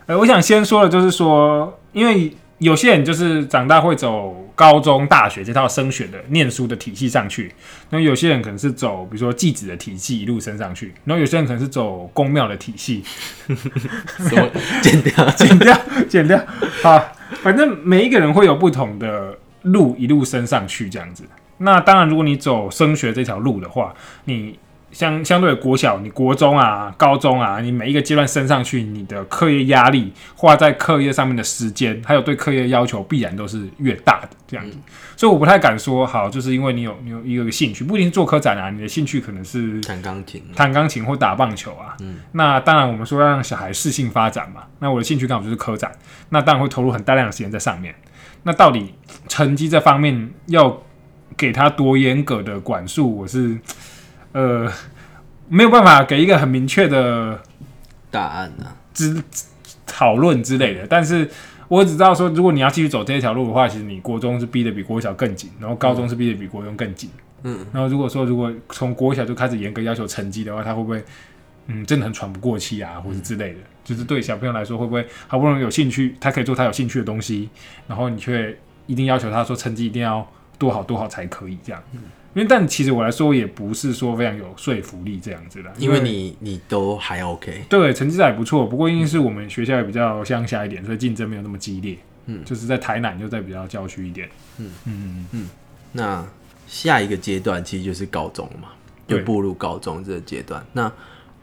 呃，我想先说的就是说，因为有些人就是长大会走高中、大学这套升学的念书的体系上去，那有些人可能是走比如说继子的体系一路升上去，然后有些人可能是走公庙的体系，<laughs> 什么剪掉？<laughs> 剪掉，剪掉。好，反正每一个人会有不同的路一路升上去这样子。那当然，如果你走升学这条路的话，你相相对的国小、你国中啊、高中啊，你每一个阶段升上去，你的课业压力、花在课业上面的时间，还有对课业要求，必然都是越大的这样子。所以我不太敢说好，就是因为你有你有一个兴趣，不一定是做科展啊，你的兴趣可能是弹钢琴？弹钢琴或打棒球啊。嗯那当然，我们说要让小孩适性发展嘛。那我的兴趣刚好就是科展，那当然会投入很大量的时间在上面。那到底成绩这方面要给他多严格的管束，我是呃没有办法给一个很明确的答案啊，之讨论之类的。但是我只知道说，如果你要继续走这一条路的话，其实你国中是逼得比国小更紧，然后高中是逼得比国中更紧。嗯，然后如果说如果从国小就开始严格要求成绩的话，他会不会嗯真的很喘不过气啊，或者之类的？就是对小朋友来说，会不会好不容易有兴趣，他可以做他有兴趣的东西，然后你却一定要求他说成绩一定要多好多好才可以这样。因为但其实我来说也不是说非常有说服力这样子的，因为你你都还 OK，对成绩还不错，不过因为是我们学校也比较乡下一点，所以竞争没有那么激烈。嗯，就是在台南就在比较郊区一点。嗯嗯嗯。那下一个阶段其实就是高中嘛，就步入高中这个阶段。那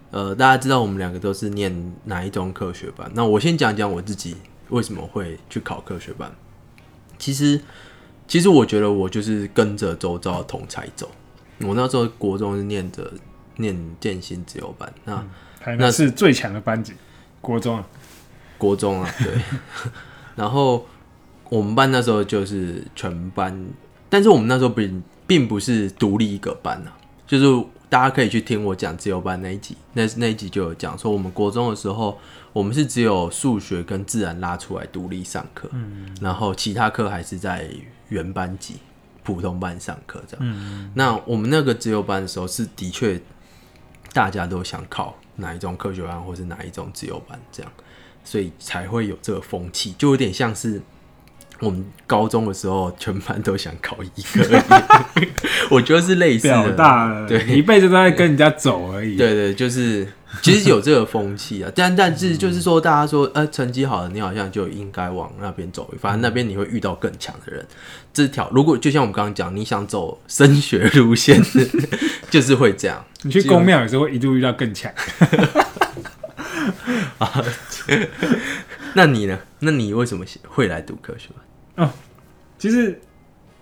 呃，大家知道我们两个都是念哪一种科学班？那我先讲讲我自己为什么会去考科学班。其实。其实我觉得我就是跟着周遭的同才走。我那时候国中是念着念建新自由班，那那是最强的班级。国中啊，国中啊，对。<laughs> 然后我们班那时候就是全班，但是我们那时候并并不是独立一个班啊，就是大家可以去听我讲自由班那一集，那那一集就有讲说，我们国中的时候，我们是只有数学跟自然拉出来独立上课，嗯，然后其他课还是在。原班级、普通班上课这样，嗯，那我们那个自由班的时候是的确大家都想考哪一种科学班或是哪一种自由班这样，所以才会有这个风气，就有点像是我们高中的时候全班都想考一个，<laughs> 我觉得是类似的，对，一辈子都在跟人家走而已，对 <laughs> 对，就是。其实有这个风气啊，但但是就是说，大家说，呃，成绩好的你好像就应该往那边走，反正那边你会遇到更强的人。这条如果就像我们刚刚讲，你想走升学路线，<laughs> 就是会这样。你去公庙也是会一度遇到更强。啊，那你呢？那你为什么会来读科学？哦，其实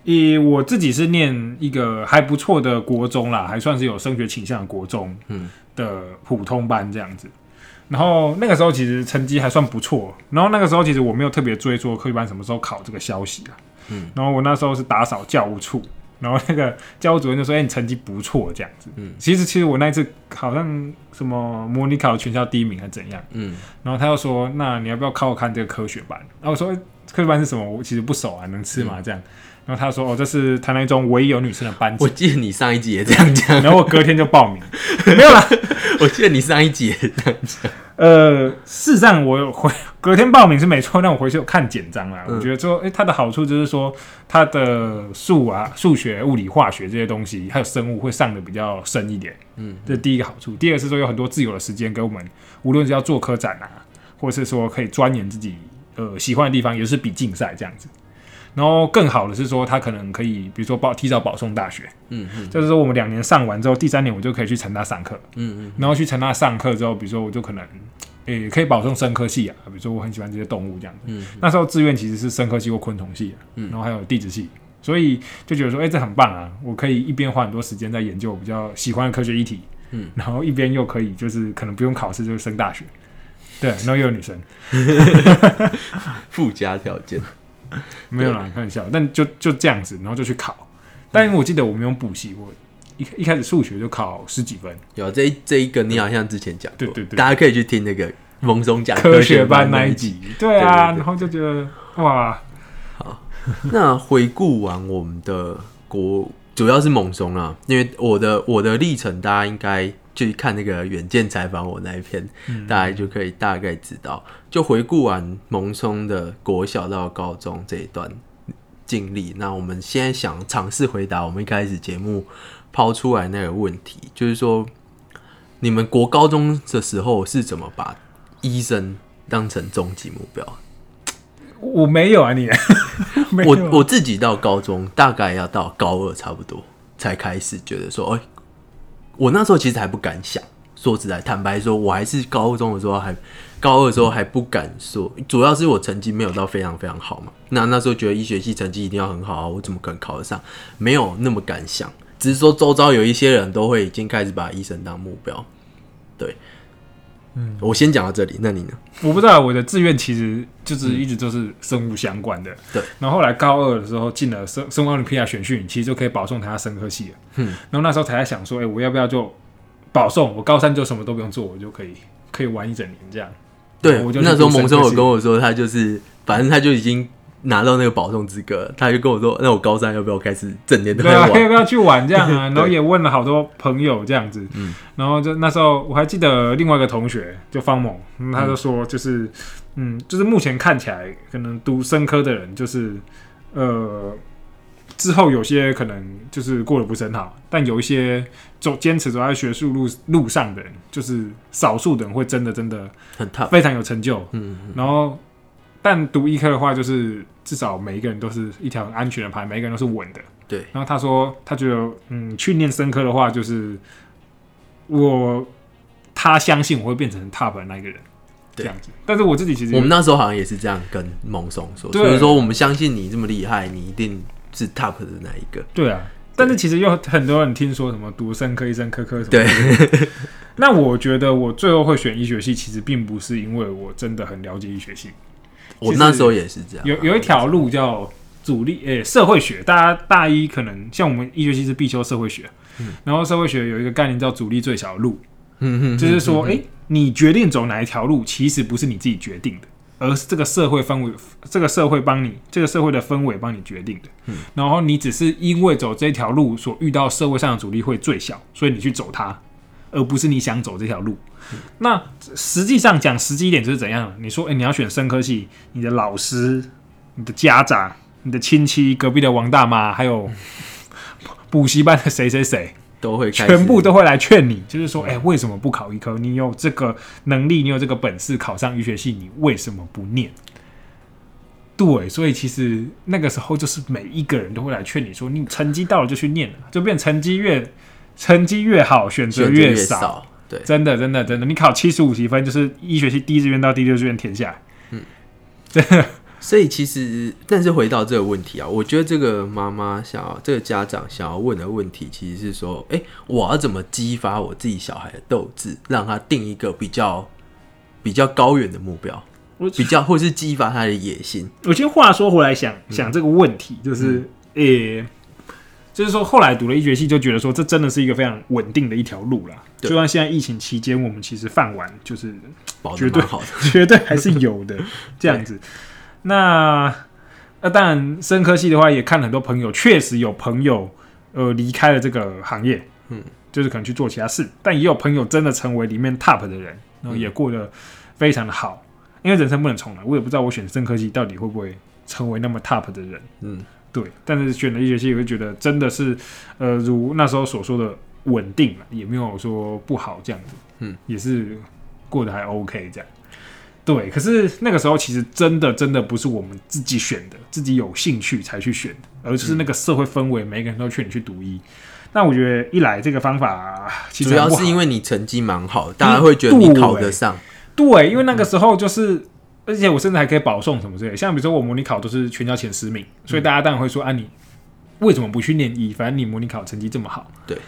以我自己是念一个还不错的国中啦，还算是有升学倾向的国中。嗯。的普通班这样子，然后那个时候其实成绩还算不错，然后那个时候其实我没有特别追说科学班什么时候考这个消息啊，嗯，然后我那时候是打扫教务处，然后那个教务主任就说：“哎，你成绩不错，这样子。”嗯，其实其实我那一次好像什么模拟考全校第一名还是怎样，嗯，然后他又说：“那你要不要考看这个科学班？”然后我说：“科学班是什么？我其实不熟啊，能吃吗？”这样。然后他说：“哦，这是台南中唯一有女生的班级。”我记得你上一集也这样讲，<laughs> 然后我隔天就报名，没有啦。<laughs> 我记得你上一集也这样讲。呃，事实上我回隔天报名是没错，但我回去有看简章啊。我觉得说，哎，它的好处就是说，它的数啊、数学、物理、化学这些东西，还有生物会上的比较深一点。嗯，这是第一个好处。第二个是说，有很多自由的时间给我们，无论是要做科展啊，或者是说可以钻研自己呃喜欢的地方，也是比竞赛这样子。然后更好的是说，他可能可以，比如说保提早保送大学，嗯嗯，就是说我们两年上完之后，第三年我就可以去成大上课，嗯嗯，然后去成大上课之后，比如说我就可能，诶，可以保送生科系啊，比如说我很喜欢这些动物这样子，嗯，那时候志愿其实是生科系或昆虫系，嗯，然后还有地质系，所以就觉得说，哎，这很棒啊，我可以一边花很多时间在研究比较喜欢的科学议题，嗯，然后一边又可以就是可能不用考试就升大学，对，然后又有女生，附加条件。没有啦，开玩笑。但就就这样子，然后就去考。但我记得我没有补习，我一一开始数学就考十几分。有这这一个，你好像之前讲过，对对对，大家可以去听那个蒙松讲科学班那一集。对啊，然后就觉得哇，好。那回顾完我们的国，主要是蒙松啊，因为我的我的历程，大家应该。去看那个远见采访我那一篇，大家就可以大概知道。就回顾完蒙松的国小到高中这一段经历，那我们现在想尝试回答我们一开始节目抛出来那个问题，就是说，你们国高中的时候是怎么把医生当成终极目标？我没有啊，你 <laughs> 我我自己到高中大概要到高二差不多才开始觉得说，哎。我那时候其实还不敢想，说实在，坦白说，我还是高中的时候还高二的时候还不敢说，主要是我成绩没有到非常非常好嘛。那那时候觉得医学系成绩一定要很好啊，我怎么可能考得上？没有那么敢想，只是说周遭有一些人都会已经开始把医生当目标。对，嗯，我先讲到这里，那你呢？我不知道，我的志愿其实就是一直都是生物相关的。对，然后后来高二的时候进了生生物奥林匹亚选训，其实就可以保送他生科系了。嗯，然后那时候才在想说，哎，我要不要就保送？我高三就什么都不用做，我就可以可以玩一整年这样。对，我就那时候蒙生我跟我说，他就是反正他就已经拿到那个保送资格，他就跟我说，那我高三要不要开始整年都对啊，要不要去玩这样啊？<laughs> 然后也问了好多朋友这样子，嗯，然后就那时候我还记得另外一个同学就方某，他就说就是。嗯，就是目前看起来，可能读生科的人，就是呃，之后有些可能就是过得不是很好，但有一些走坚持走在学术路路上的人，就是少数的人会真的真的很。非常有成就。嗯，然后，但读医科的话，就是至少每一个人都是一条很安全的牌，每一个人都是稳的。对。然后他说，他觉得，嗯，去念生科的话，就是我他相信我会变成 top 的那一个人，这对样子。但是我自己其实我们那时候好像也是这样跟蒙松说，对所以说我们相信你这么厉害，你一定是 top 的那一个。对啊。但是其实有很多人听说什么读生科、医生科科什么对，<laughs> 那我觉得我最后会选医学系，其实并不是因为我真的很了解医学系，我那时候也是这样，有有一条路叫主力诶、社会学，大家大一可能像我们医学系是必修社会学，嗯然后社会学有一个概念叫阻力最小的路，嗯哼，就是说，诶、你决定走哪一条路，其实不是你自己决定的，而是这个社会氛围，这个社会帮你，这个社会的氛围帮你决定的。嗯然后你只是因为走这条路所遇到社会上的阻力会最小，所以你去走它，而不是你想走这条路。那实际上讲实际一点就是怎样？你说，诶、你要选生科系，你的老师、你的家长、你的亲戚、隔壁的王大妈，还有补习班的谁谁谁，都会全部都会来劝你，就是说，哎、为什么不考医科？你有这个能力，你有这个本事考上医学系，你为什么不念？对，所以其实那个时候就是每一个人都会来劝你说，你成绩到了就去念了，就变成绩越成绩越好，选择选择越少。少，对，真的，真的，真的，你考七十五积分，就是一学期第一志愿到第六志愿填下来。嗯。<laughs> 所以其实，但是回到这个问题啊，我觉得这个妈妈想要，这个家长想要问的问题，其实是说，哎、我要怎么激发我自己小孩的斗志，让他定一个比较比较高远的目标，我比较或是激发他的野心。我先话说回来想嗯。想这个问题，就是诶、就是说后来读了医学系，就觉得说这真的是一个非常稳定的一条路啦。就算现在疫情期间，我们其实饭碗就是保 <laughs> 绝对好的，绝对还是有的 <laughs> 这样子。那那当然，生科系的话，也看很多朋友，确实有朋友呃离开了这个行业，嗯，就是可能去做其他事，但也有朋友真的成为里面 top 的人，然后也过得非常的好。因为人生不能重来，我也不知道我选生科系到底会不会成为那么 top 的人。嗯，对，但是选了一学期，我会觉得真的是，呃，如那时候所说的稳定了，也没有说不好这样子，嗯，也是过得还 OK 这样。对，可是那个时候其实真的真的不是我们自己选的，自己有兴趣才去选的，而是那个社会氛围，每个人都劝你去读医。那我觉得一来这个方法其实主要是因为你成绩蛮好，大家会觉得你考得上。对，因为那个时候就是，而且我甚至还可以保送什么之类的。像比如说我模拟考都是全校前十名，所以大家当然会说啊，你为什么不去念医？反正你模拟考成绩这么好。对。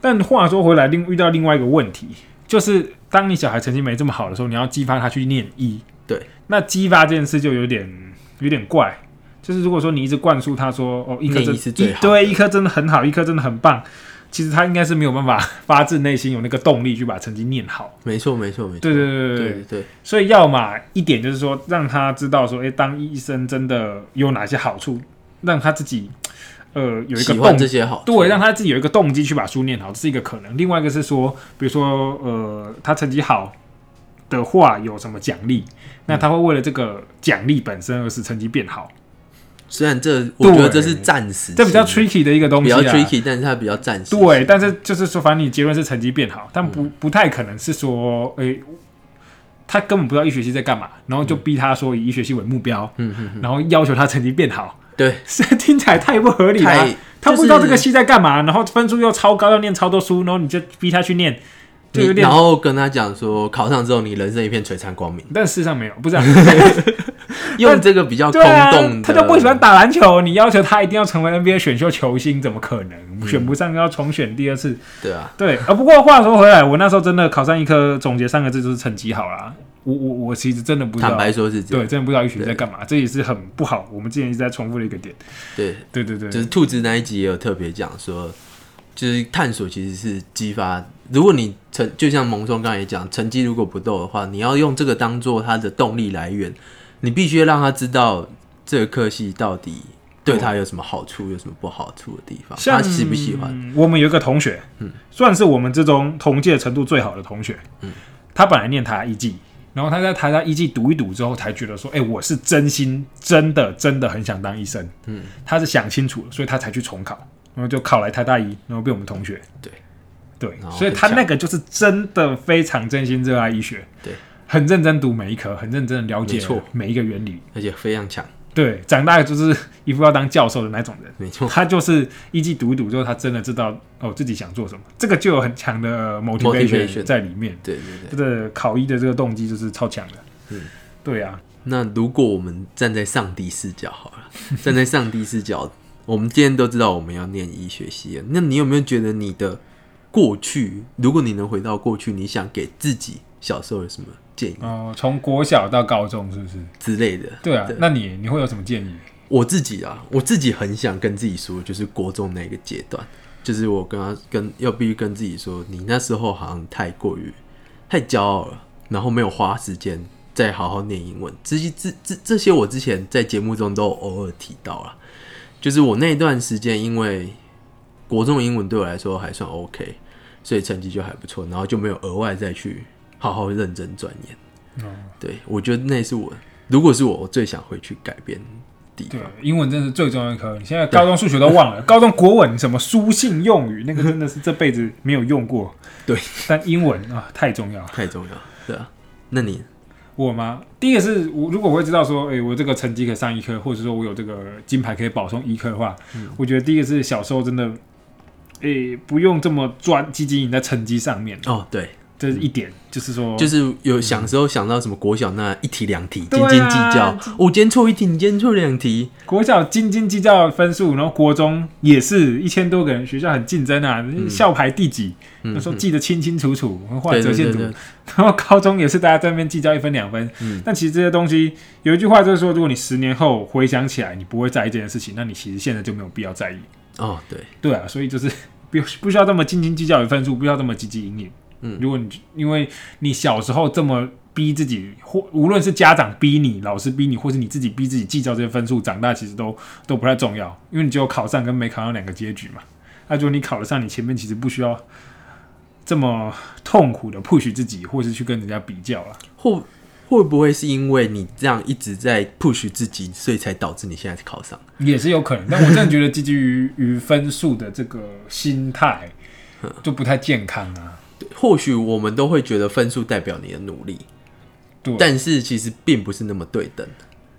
但话说回来，另遇到另外一个问题，就是当你小孩成绩没这么好的时候，你要激发他去念医。对。那激发这件事就有点有点怪，就是如果说你一直灌输他说哦，一科念真医是最好对，一科真的很好，一科真的很棒。其实他应该是没有办法 <laughs> 发自内心有那个动力去把成绩念好。没错，没错，没错。对对对对对对对，所以要么一点就是说，让他知道说，诶，当医生真的有哪些好处，让他自己呃有一个动这些好，对，让他自己有一个动机去把书念好，这是一个可能。另外一个是说，比如说呃，他成绩好的话有什么奖励，那他会为了这个奖励本身而使成绩变好，虽然这我觉得这是暂时的，这比较 tricky 的一个东西比较。tricky，但是它比较暂时。对，但是就是说，反正你结论是成绩变好，但不不太可能是说，诶、他根本不知道医学系在干嘛，然后就逼他说以医学系为目标，嗯嗯，然后要求他成绩变好，对，这听起来太不合理了他不知道这个系在干嘛，然后分数又超高，要念超多书，然后你就逼他去念，就有点然。后跟他讲说，考上之后你人生一片璀璨光明，但事实上没有，不是、啊，<laughs> 用这个比较空洞，的，他就不喜欢打篮球，你要求他一定要成为 NBA 选秀球星，怎么可能？选不上要重选第二次，对啊，对，啊，不过话说回来，我那时候真的考上一科，总结三个字就是成绩好啦。我我我其实真的不知道，坦白说是这对，真的不知道一群在干嘛，这也是很不好。我们之前一直在重复的一个点。对，对对对，就是兔子那一集也有特别讲说，就是探索其实是激发。如果你成就像蒙松刚才也讲，成绩如果不够的话，你要用这个当做他的动力来源，你必须让他知道这个科系到底对他有什么好处，有什么不好处的地方，他喜不喜欢？嗯我们有一个同学，嗯，算是我们之中同届程度最好的同学，嗯，他本来念台大一技，然后他在台大一技读一读之后，才觉得说，哎、我是真心真的真的很想当医生。嗯，他是想清楚了，所以他才去重考，然后就考来台大医，然后被我们同学。对对所以他那个就是真的非常真心热爱医学，对，很认真读每一科，很认真的了解错每一个原理。而且非常强，对，长大就是一副要当教授的那种人。没错，他就是一季读一读之后，他真的知道哦自己想做什么，这个就有很强的 Motivation 在里面。对对对。这个考医的这个动机就是超强的。嗯，对啊，那如果我们站在上帝视角好了，站在上帝视角，我们今天都知道我们要念医学系了，那你有没有觉得你的过去，如果你能回到过去，你想给自己小时候有什么建议哦，从国小到高中是不是？之类的？对啊，对那你你会有什么建议？我自己啊，我自己很想跟自己说，就是国中那个阶段，就是我跟他跟要必须跟自己说，你那时候好像太过于太骄傲了，然后没有花时间再好好念英文。这些这这这些我之前在节目中都偶尔提到了，就是我那段时间因为国中英文对我来说还算 OK，所以成绩就还不错，然后就没有额外再去好好认真钻研。哦，对我觉得那是我，如果是我，我最想回去改变的地对方。，英文真是最重要一科。你现在高中数学都忘了，高中国文什么书信用语，那个真的是这辈子没有用过。<laughs> 对，但英文啊太重要。太重要，对啊。那你我吗？第一个是我如果我会知道说，诶，我这个成绩可以上一科，或者说我有这个金牌可以保送一科的话，我觉得第一个是小时候真的，诶，不用这么专积极赢在成绩上面，哦，对，这是一点，就是说，就是有想时候想到什么国小那一题两题斤斤计较，我今天错一题，你今天错两题，国小斤斤计较分数，然后国中也是一千多个人，学校很竞争啊，校排第几，嗯那时候记得清清楚楚，画折线图。然后高中也是大家在那边计较一分两分，嗯。但其实这些东西有一句话就是说，如果你十年后回想起来，你不会在意这件事情，那你其实现在就没有必要在意。哦对，对啊，所以就是不不需要这么斤斤计较于分数，不需要这么积极营营。嗯如果你因为你小时候这么逼自己，或无论是家长逼你、老师逼你，或是你自己逼自己计较这些分数，长大其实都都不太重要，因为你只有考上跟没考上两个结局嘛。那如果你考得上，你前面其实不需要这么痛苦的 push 自己，或是去跟人家比较了。或会不会是因为你这样一直在 push 自己，所以才导致你现在考上？也是有可能，但我真的觉得积极于于分数的这个心态 <laughs> 就不太健康啊。或许我们都会觉得分数代表你的努力，对，但是其实并不是那么对等。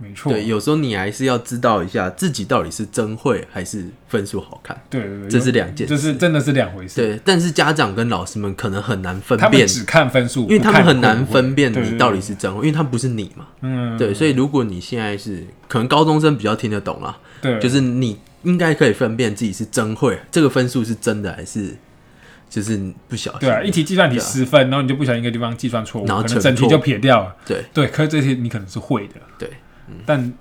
没错，对，有时候你还是要知道一下自己到底是真会还是分数好看。对对对，这是两件这是真的是两回事。对，但是家长跟老师们可能很难分辨，只看分数，因为他们很难分辨你到底是真会，因为他不是你嘛。嗯，对，所以如果你现在是可能高中生比较听得懂啦，对，就是你应该可以分辨自己是真会，这个分数是真的还是就是不小心。对啊，一题计算题十分，然后你就不小心一个地方计算错误，然后可能整题就撇掉了。对对，可是这些你可能是会的，对，但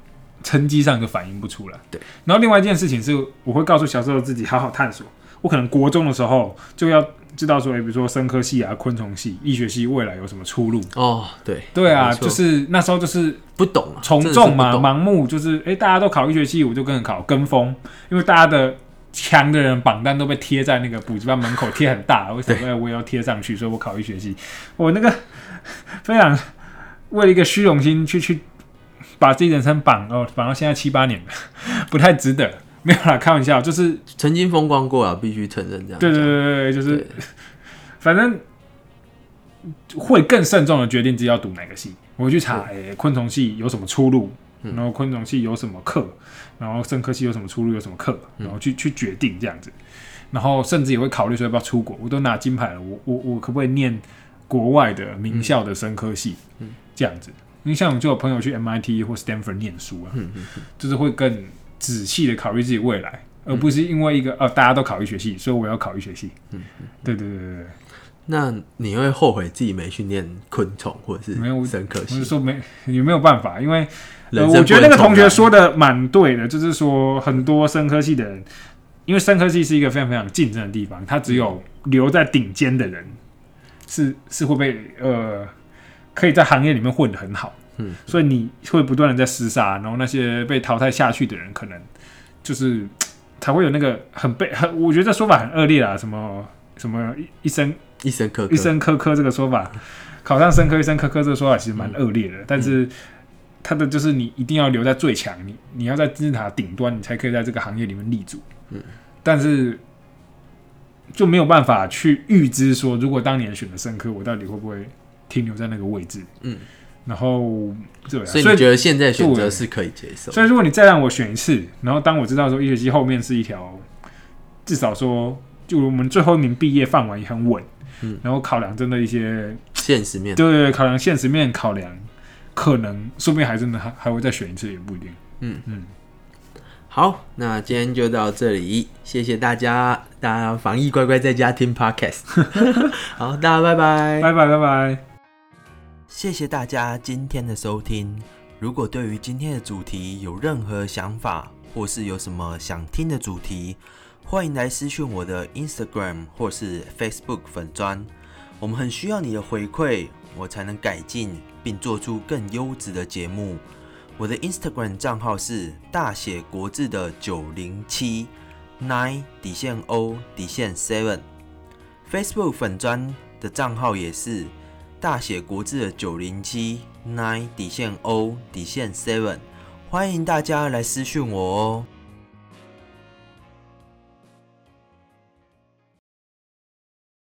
成绩上就反映不出来。对，然后另外一件事情是，我会告诉小时候自己好好探索。我可能国中的时候就要知道说，诶比如说生科系啊、昆虫系、医学系未来有什么出路。哦，对，对啊，就是那时候就是不懂啊，从众嘛，盲目就是哎、诶大家都考医学系，我就跟着考，跟风，因为大家的强的人榜单都被贴在那个补习班门口贴很大，我想说哎我也要贴上去，所以我考一学期，我那个非常为了一个虚荣心去去把自己人生绑哦绑到现在七八年了，<laughs> 不太值得。没有啦，开玩笑，就是曾经风光过啊，必须承认这样。对对对对，对就是反正会更慎重的决定自己要读哪个系。我去查，诶、昆虫系有什么出路，嗯然后昆虫系有什么课，然后生科系有什么出路，有什么课，嗯然后去去决定这样子。然后甚至也会考虑说要不要出国。我都拿金牌了，我我我可不可以念国外的名校的生科系？嗯这样子。因为像我就有朋友去 MIT 或 Stanford 念书啊，嗯嗯就是会更仔细的考虑自己未来，而不是因为一个呃大家都考医学系，所以我要考医学系。嗯对对对对对。那你会后悔自己没去念昆虫或者是没有我生科系我是？说没也没有办法，因为、呃、我觉得那个同学说的蛮对的，就是说很多生科系的人，因为生科系是一个非常非常竞争的地方，他只有留在顶尖的人是是会被呃可以在行业里面混得很好，嗯，所以你会不断的在厮杀，然后那些被淘汰下去的人，可能就是 <tsk> 才会有那个很被很，我觉得这说法很恶劣啦，什么什么一一生一生科科。一生科科这个说法，考上生科一生，科科这个说法其实蛮恶劣的，但是他的就是你一定要留在最强，你你要在金字塔顶端，你才可以在这个行业里面立足。嗯，但是就没有办法去预知说，如果当年选了深科，我到底会不会停留在那个位置？嗯，然后对啊，所以你觉得现在选择是可以接受？所以如果你再让我选一次，然后当我知道说医学期后面是一条，至少说就我们最后一名毕业饭碗也很稳，嗯，然后考量真的一些现实面，对对对，考量现实面考量，可能说不定还真的还还会再选一次，也不一定。嗯嗯，好，那今天就到这里，谢谢大家，大家防疫乖乖在家听 podcast。<laughs> 好，大家拜拜，拜拜拜拜。谢谢大家今天的收听。如果对于今天的主题有任何想法，或是有什么想听的主题，欢迎来私讯我的 Instagram 或是 Facebook 粉砖。我们很需要你的回馈，我才能改进并做出更优质的节目。我的 Instagram 账号是大写国字的九零七 nine 底线 O 底线 seven，Facebook 粉砖的账号也是大写国字的九零七 nine 底线 O 底线 seven，欢迎大家来私讯我哦。